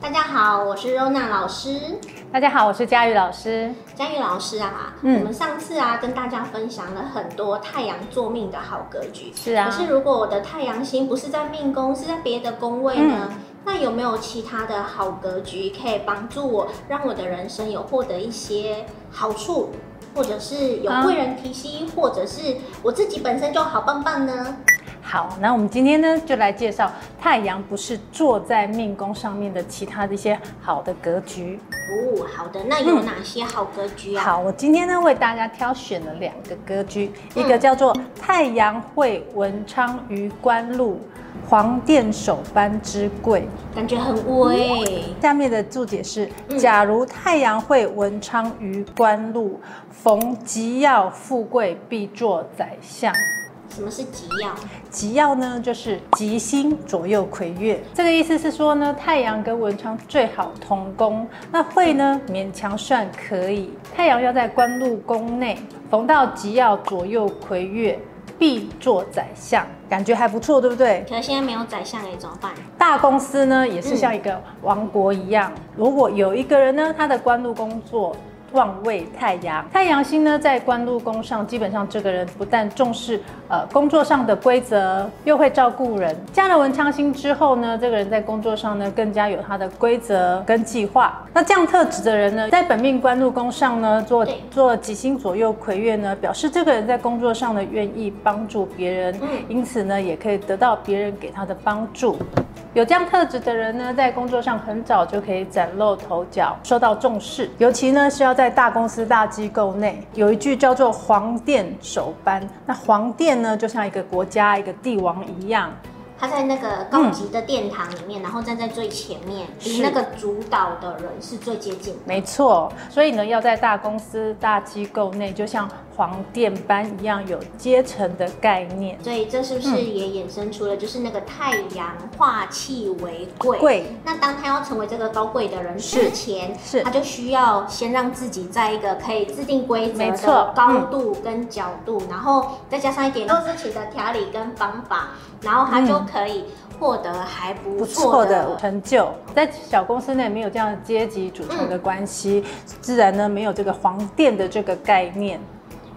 大家好，我是 Rona 老师。大家好，我是佳宇老师。佳宇老师啊，嗯我们上次啊跟大家分享了很多太阳做命的好格局。是啊可是如果我的太阳星不是在命宫，是在别的宫位呢？嗯那有没有其他的好格局可以帮助我，让我的人生有获得一些好处，或者是有贵人提携，或者是我自己本身就好棒棒呢？好，那我们今天呢就来介绍太阳不是坐在命宫上面的其他的一些好的格局。哦，好的，那有哪些好格局啊？好，我今天呢为大家挑选了两个格局，嗯一个叫做太阳会文昌于官禄，黄殿首班之贵。感觉很威。下面的注解是：嗯假如太阳会文昌于官禄，逢吉要富贵，必做宰相。什么是吉曜？吉曜呢，就是吉星左右魁月。这个意思是说呢，太阳跟文昌最好同宫，那会呢勉强算可以。太阳要在官禄宫内，逢到吉曜左右魁月，必做宰相，感觉还不错，对不对？可是现在没有宰相哎，怎么办？大公司呢，也是像一个王国一样。如果有一个人呢，他的官禄工作旺位太阳，太阳星呢在官禄宫上，基本上这个人不但重视呃工作上的规则，又会照顾人。加了文昌星之后呢，这个人在工作上呢更加有他的规则跟计划。那这样特质的人呢，在本命官禄宫上呢做对做几星左右魁月呢，表示这个人在工作上呢愿意帮助别人，嗯因此呢也可以得到别人给他的帮助。有这样特质的人呢，在工作上很早就可以崭露头角，受到重视。尤其呢是要在大公司、大机构内，有一句叫做“皇殿首班”。那皇殿呢，就像一个国家、一个帝王一样。他在那个高级的殿堂里面，然后站在最前面，离是那个主导的人是最接近的。没错，所以呢，要在大公司、大机构内，就像黄殿班一样，有阶层的概念。所以这是不是也衍生出了，就是那个太阳化气为贵？贵那当他要成为这个高贵的人是之前，是他就需要先让自己在一个可以制定规则的高度跟角度，然后再加上一点做事情的条理跟方法，然后他就可以获得还不不错错的的。成就，在小公司内没有这样阶级组成的关系，自然呢没有这个黄殿的这个概念。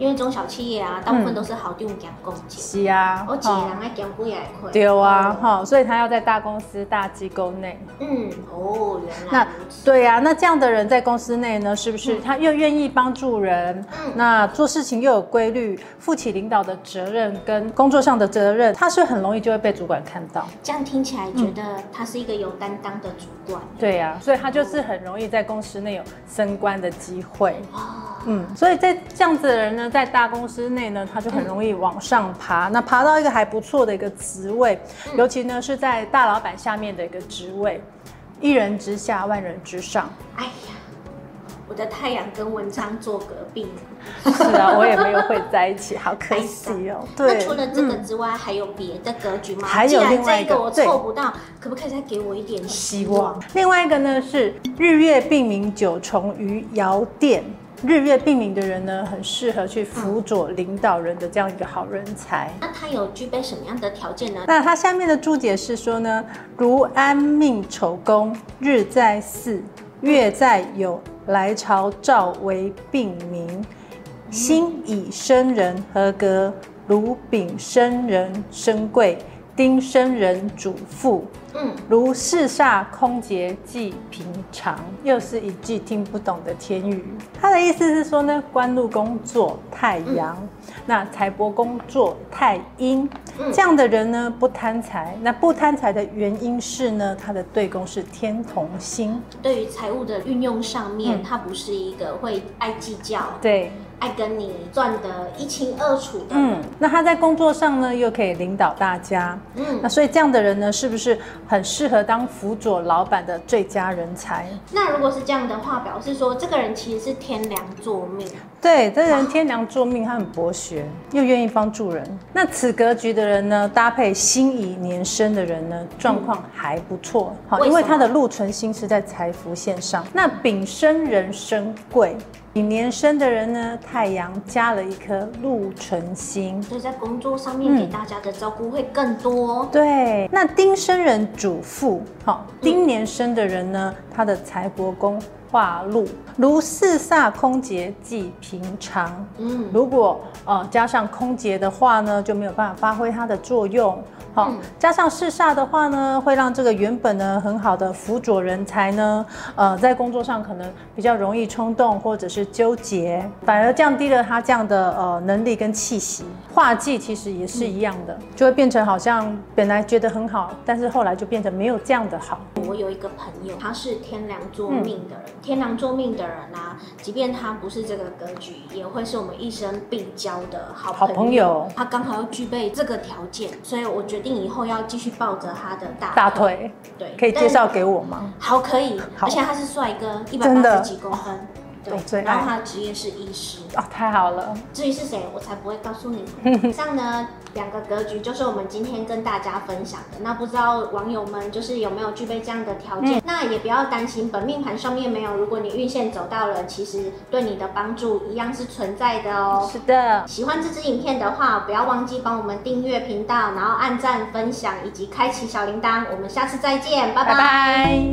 因为中小企业啊，大部分都是好定讲公积，是啊，我几个人爱讲不也亏。对啊，哈，所以他要在大公司、大机构内。嗯，哦，原来那。对啊、那这样的人在公司内呢，是不是他又愿意帮助人？嗯那做事情又有规律，负起领导的责任跟工作上的责任，他是很容易就会被主管看到。这样听起来觉得他是一个有担当的主管。对啊、所以他就是很容易在公司内有升官的机会。哦，嗯，所以在这样子的人呢，在大公司内呢，他就很容易往上爬，那爬到一个还不错的一个职位，尤其呢是在大老板下面的一个职位，一人之下，万人之上。哎呀，我的太阳跟文昌坐隔壁。是啊，我也没有会在一起，好可惜哦。那除了这个之外，还有别的格局吗？还有另外一个我对凑不到，可不可以再给我一点希望？另外一个呢是日月并明九重于爻殿，日月并明的人呢，很适合去辅佐领导人的这样一个好人才。那他有具备什么样的条件呢？那他下面的注解是说呢，如安命丑宫，日在巳，月在酉，来朝照为并明，辛以生人合格，如丙生人生贵，丁生人主富。嗯，如四煞空劫即平常，又是一句听不懂的天语。他的意思是说呢，官禄宫坐太阳，嗯那财帛宫坐太阴，嗯这样的人呢不贪财。那不贪财的原因是呢，他的对宫是天同星。对于财务的运用上面，嗯他不是一个会爱计较、对，爱跟你赚得一清二楚的。嗯，那他在工作上呢又可以领导大家。嗯那所以这样的人呢，是不是很适合当辅佐老板的最佳人才？那如果是这样的话，表示说这个人其实是天良作命。对，这人天良作命，他很博学，又愿意帮助人。那此格局的人呢，搭配心仪年生的人呢，状况还不错。好、因为他的禄存星是在财福线上。那丙申人生贵，丙年生的人呢，太阳加了一颗禄存星，所以在工作上面给大家的照顾会更多。嗯、对，那丁生人主妇，好，丁年生的人呢，他的财帛宫。化禄如四煞空劫即平常，嗯，如果呃加上空劫的话呢，就没有办法发挥它的作用。好，嗯、加上四煞的话呢，会让这个原本呢很好的辅佐人才呢，呃，在工作上可能比较容易冲动或者是纠结，反而降低了他这样的呃能力跟气息。化忌其实也是一样的，嗯、就会变成好像本来觉得很好，但是后来就变成没有这样的好。我有一个朋友，他是天梁坐命的人，嗯、天狼座命的人啊，即便他不是这个格局，也会是我们一生必交的好朋友。好朋友他刚好要具备这个条件，所以我。决定以后要继续抱着他的大腿，大腿，对，可以介绍给我吗？好，可以，而且他是帅哥，一百八十几公分。对，然后他的职业是医师哦，太好了。至于是谁，我才不会告诉你。以上呢两个格局就是我们今天跟大家分享的。那不知道网友们就是有没有具备这样的条件？也不要担心，本命盘上面没有。如果你运线走到了，其实对你的帮助一样是存在的哦。是的。喜欢这支影片的话，不要忘记帮我们订阅频道，然后按赞、分享以及开启小铃铛。我们下次再见，拜拜。拜拜。